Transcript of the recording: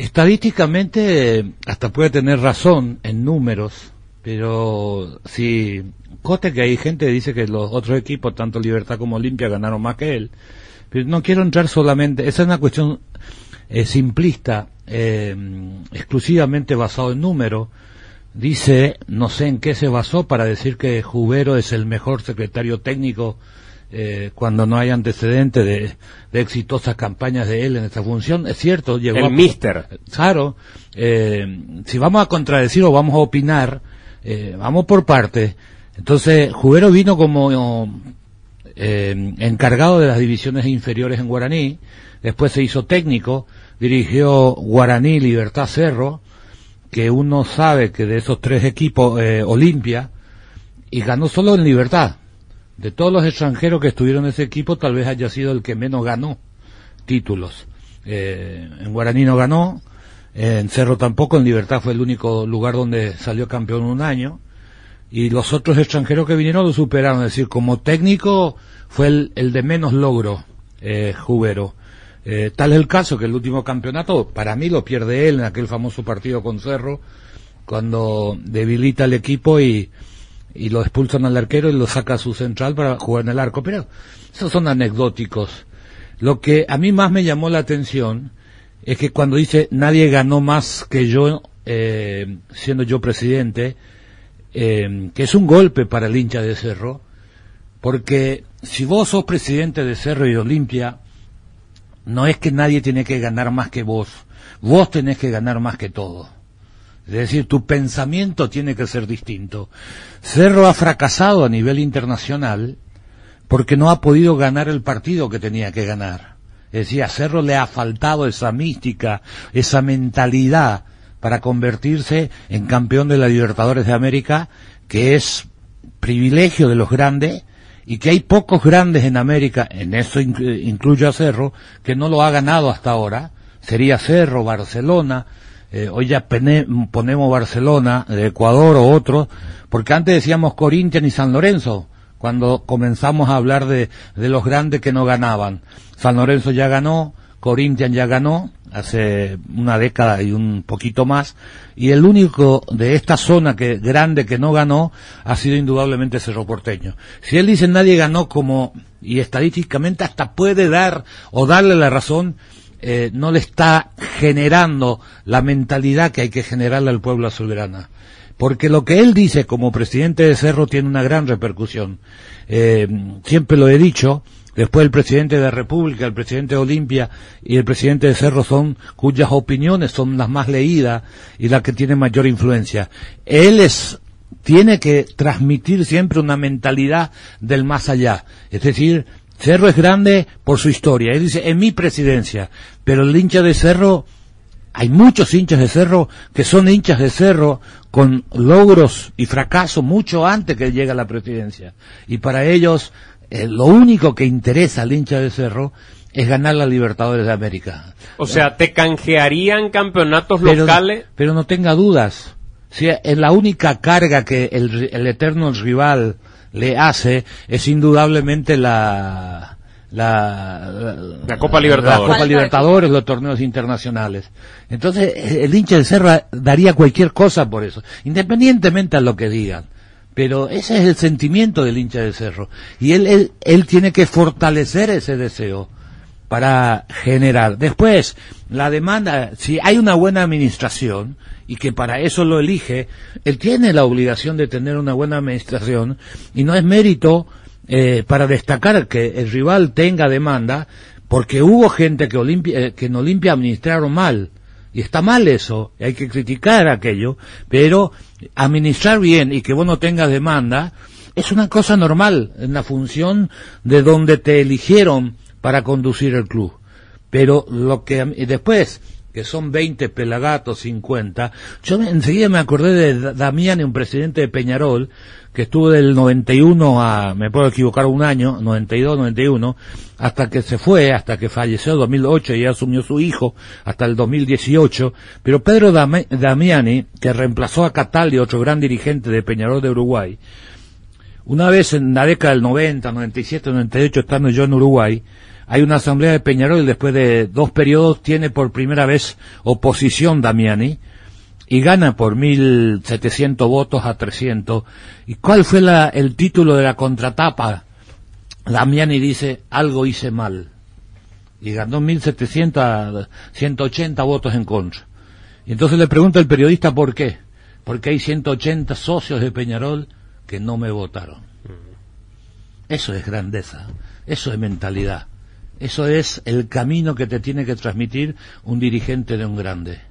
Estadísticamente, hasta puede tener razón en números, pero si Cote que hay gente que dice que los otros equipos, tanto Libertad como Olimpia, ganaron más que él. Pero no quiero entrar solamente, esa es una cuestión eh, simplista, eh, exclusivamente basado en números. Dice, no sé en qué se basó para decir que Jubero es el mejor secretario técnico eh, cuando no hay antecedentes de, exitosas campañas de él en esta función. Es cierto, llegó el mister. Claro, eh, si vamos a contradecir o vamos a opinar, eh, vamos por parte. Entonces, Jubero vino como eh, encargado de las divisiones inferiores en Guaraní, después se hizo técnico, dirigió Guaraní Libertad Cerro, que uno sabe que de esos tres equipos, eh, Olimpia, y ganó solo en Libertad. De todos los extranjeros que estuvieron en ese equipo, tal vez haya sido el que menos ganó títulos. Eh, en Guaraní no ganó, en Cerro tampoco, en Libertad fue el único lugar donde salió campeón un año, y los otros extranjeros que vinieron lo superaron, es decir, como técnico fue el, de menos logro, eh, Jubero. Eh, tal es el caso que el último campeonato, para mí lo pierde él en aquel famoso partido con Cerro, cuando debilita el equipo y, y lo expulsan al arquero y lo saca a su central para jugar en el arco. Pero esos son anecdóticos. Lo que a mí más me llamó la atención es que cuando dice nadie ganó más que yo, eh, siendo yo presidente, eh, que es un golpe para el hincha de Cerro, porque si vos sos presidente de Cerro y de Olimpia, no es que nadie tiene que ganar más que vos, vos tenés que ganar más que todo. Es decir, tu pensamiento tiene que ser distinto. Cerro ha fracasado a nivel internacional porque no ha podido ganar el partido que tenía que ganar. Es decir, a Cerro le ha faltado esa mística, esa mentalidad para convertirse en campeón de la Libertadores de América, que es privilegio de los grandes, y que hay pocos grandes en América, en eso incluyo a Cerro, que no lo ha ganado hasta ahora, sería Cerro, Barcelona, eh, hoy ya ponemos Barcelona, Ecuador o otro, porque antes decíamos Corinthians y San Lorenzo, cuando comenzamos a hablar de, de los grandes que no ganaban. San Lorenzo ya ganó, Corinthians ya ganó, hace una década y un poquito más, y el único de esta zona que grande que no ganó ha sido indudablemente Cerro Porteño. Si él dice nadie ganó como, y estadísticamente hasta puede dar o darle la razón, eh, no le está generando la mentalidad que hay que generarle al pueblo azulgrana. Porque lo que él dice como presidente de Cerro tiene una gran repercusión. Eh, siempre lo he dicho, Después el presidente de la República, el presidente de Olimpia y el presidente de Cerro son cuyas opiniones son las más leídas y las que tienen mayor influencia. Él es tiene que transmitir siempre una mentalidad del más allá. Es decir, Cerro es grande por su historia. Él dice, en mi presidencia. Pero el hincha de Cerro, hay muchos hinchas de Cerro que son hinchas de Cerro con logros y fracasos mucho antes que llegue a la presidencia. Y para ellos eh, lo único que interesa al hincha de Cerro es ganar la Libertadores de América. O sea, ¿te canjearían campeonatos locales? Pero no tenga dudas. Si es la única carga que el, eterno rival le hace es indudablemente la, la, la, Copa Libertadores. La Copa Libertadores, los torneos internacionales. Entonces, el hincha de Cerro daría cualquier cosa por eso, independientemente a lo que digan. Pero ese es el sentimiento del hincha de Cerro. Y él, él, él tiene que fortalecer ese deseo para generar. Después, la demanda, si hay una buena administración, y que para eso lo elige, él tiene la obligación de tener una buena administración, y no es mérito eh, para destacar que el rival tenga demanda, porque hubo gente que, Olimpia, eh, en Olimpia administraron mal. Y está mal eso, hay que criticar aquello, pero administrar bien y que vos no tengas demanda es una cosa normal en la función de donde te eligieron para conducir el club. Pero lo que y después que son 20 pelagatos, 50, yo enseguida me acordé de Damián, un presidente de Peñarol, que estuvo del 91 a, me puedo equivocar un año, 92, 91, hasta que se fue, hasta que falleció en 2008 y asumió su hijo hasta el 2018, pero Pedro Damiani, que reemplazó a Cataldi, otro gran dirigente de Peñarol de Uruguay, una vez en la década del 90, 97, 98, estando yo en Uruguay, hay una asamblea de Peñarol y después de dos periodos tiene por primera vez oposición Damiani y gana por 1.700 votos a 300. ¿Y cuál fue la, el título de la contratapa? Damiani dice, algo hice mal. Y ganó 1.700 180 votos en contra. Y entonces le pregunta el periodista por qué. Porque hay 180 socios de Peñarol que no me votaron. Eso es grandeza, eso es mentalidad, eso es el camino que te tiene que transmitir un dirigente de un grande.